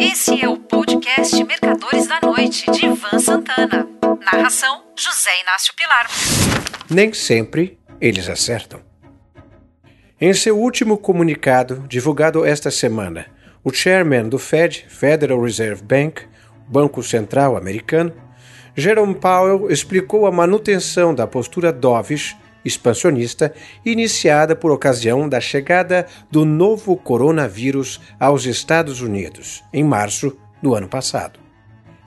Esse é o podcast Mercadores da Noite, de Ivan Santana. Narração: José Inácio Pilar. Nem sempre eles acertam. Em seu último comunicado, divulgado esta semana, o chairman do Fed, Federal Reserve Bank, Banco Central Americano, Jerome Powell explicou a manutenção da postura dovish expansionista iniciada por ocasião da chegada do novo coronavírus aos Estados Unidos, em março do ano passado.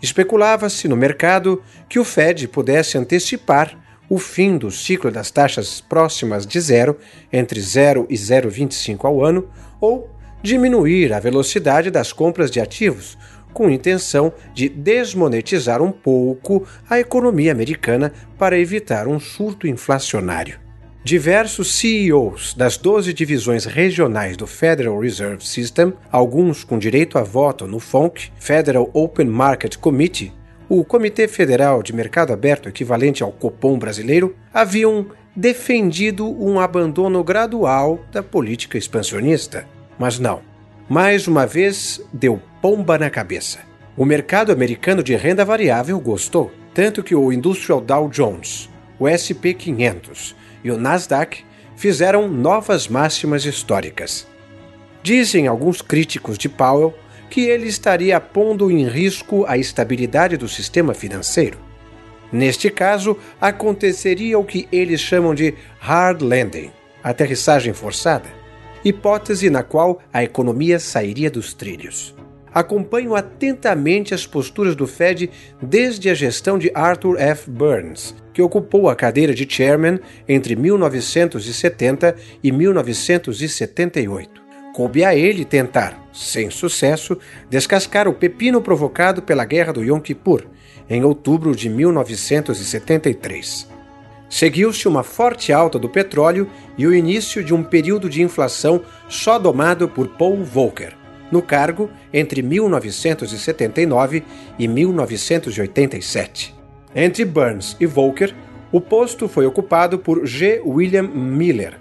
Especulava-se no mercado que o Fed pudesse antecipar o fim do ciclo das taxas próximas de zero, entre 0 e 0,25 ao ano, ou diminuir a velocidade das compras de ativos, com intenção de desmonetizar um pouco a economia americana para evitar um surto inflacionário. Diversos CEOs das 12 divisões regionais do Federal Reserve System, alguns com direito a voto no FONC, Federal Open Market Committee, o Comitê Federal de Mercado Aberto equivalente ao Copom brasileiro, haviam defendido um abandono gradual da política expansionista. Mas não. Mais uma vez, deu pomba na cabeça. O mercado americano de renda variável gostou, tanto que o Industrial Dow Jones, o SP 500 e o Nasdaq fizeram novas máximas históricas. Dizem alguns críticos de Powell que ele estaria pondo em risco a estabilidade do sistema financeiro. Neste caso, aconteceria o que eles chamam de hard landing aterrissagem forçada hipótese na qual a economia sairia dos trilhos acompanho atentamente as posturas do Fed desde a gestão de Arthur F. Burns, que ocupou a cadeira de chairman entre 1970 e 1978. Coube a ele tentar, sem sucesso, descascar o pepino provocado pela Guerra do Yom Kippur, em outubro de 1973. Seguiu-se uma forte alta do petróleo e o início de um período de inflação só domado por Paul Volcker no cargo entre 1979 e 1987. Entre Burns e Volcker, o posto foi ocupado por G. William Miller,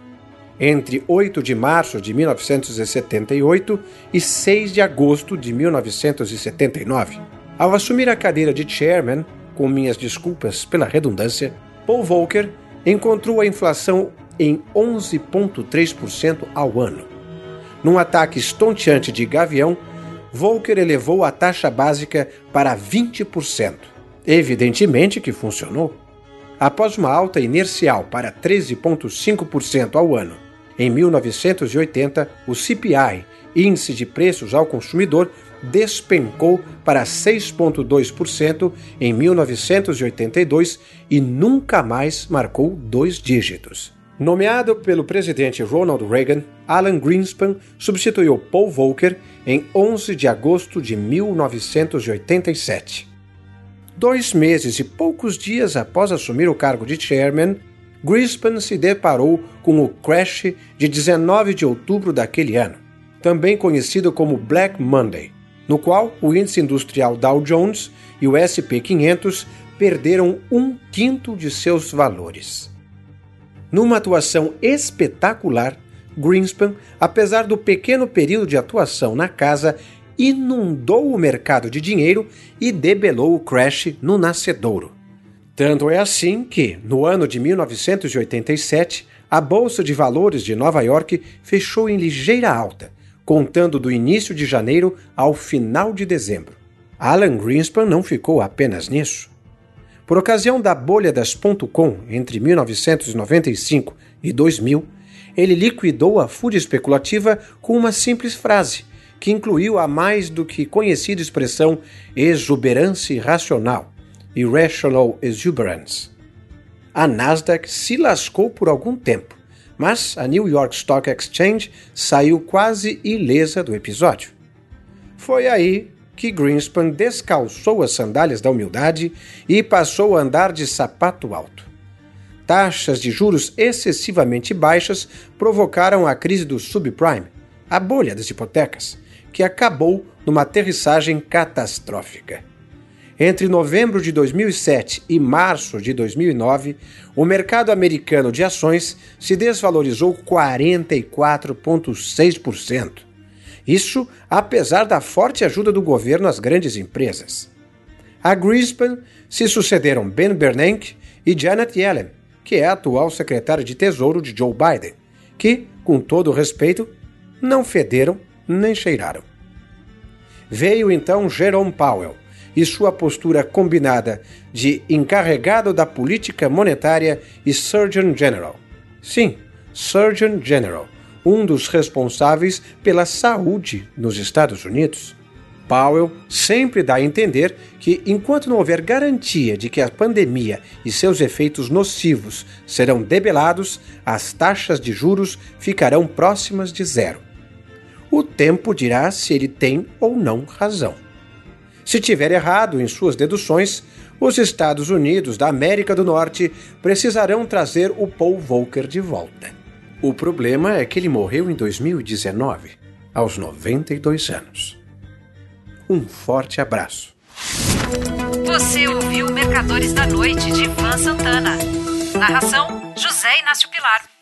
entre 8 de março de 1978 e 6 de agosto de 1979. Ao assumir a cadeira de chairman, com minhas desculpas pela redundância, Paul Volcker encontrou a inflação em 11,3% ao ano. Num ataque estonteante de gavião, Volcker elevou a taxa básica para 20%. Evidentemente que funcionou. Após uma alta inercial para 13,5% ao ano, em 1980, o CPI, Índice de Preços ao Consumidor, despencou para 6,2% em 1982 e nunca mais marcou dois dígitos. Nomeado pelo presidente Ronald Reagan, Alan Greenspan substituiu Paul Volcker em 11 de agosto de 1987. Dois meses e poucos dias após assumir o cargo de chairman, Greenspan se deparou com o crash de 19 de outubro daquele ano, também conhecido como Black Monday, no qual o índice industrial Dow Jones e o SP 500 perderam um quinto de seus valores. Numa atuação espetacular, Greenspan, apesar do pequeno período de atuação na casa, inundou o mercado de dinheiro e debelou o crash no nascedouro. Tanto é assim que, no ano de 1987, a Bolsa de Valores de Nova York fechou em ligeira alta, contando do início de janeiro ao final de dezembro. Alan Greenspan não ficou apenas nisso. Por ocasião da bolha das .com entre 1995 e 2000, ele liquidou a fúria especulativa com uma simples frase, que incluiu a mais do que conhecida expressão exuberância irracional, irrational exuberance. A Nasdaq se lascou por algum tempo, mas a New York Stock Exchange saiu quase ilesa do episódio. Foi aí que Greenspan descalçou as sandálias da humildade e passou a andar de sapato alto. Taxas de juros excessivamente baixas provocaram a crise do subprime, a bolha das hipotecas, que acabou numa aterrissagem catastrófica. Entre novembro de 2007 e março de 2009, o mercado americano de ações se desvalorizou 44,6% Isso apesar da forte ajuda do governo às grandes empresas. A Greenspan se sucederam Ben Bernanke e Janet Yellen, que é a atual secretária de Tesouro de Joe Biden, que, com todo respeito, não federam nem cheiraram. Veio então Jerome Powell e sua postura combinada de encarregado da política monetária e Surgeon General. Sim, Surgeon General, um dos responsáveis pela saúde nos Estados Unidos. Powell sempre dá a entender que, enquanto não houver garantia de que a pandemia e seus efeitos nocivos serão debelados, as taxas de juros ficarão próximas de zero. O tempo dirá se ele tem ou não razão. Se tiver errado em suas deduções, os Estados Unidos da América do Norte precisarão trazer o Paul Volcker de volta. O problema é que ele morreu em 2019, aos 92 anos. Um forte abraço. Você ouviu Mercadores da Noite de Ivan Santana. Narração: José Inácio Pilar.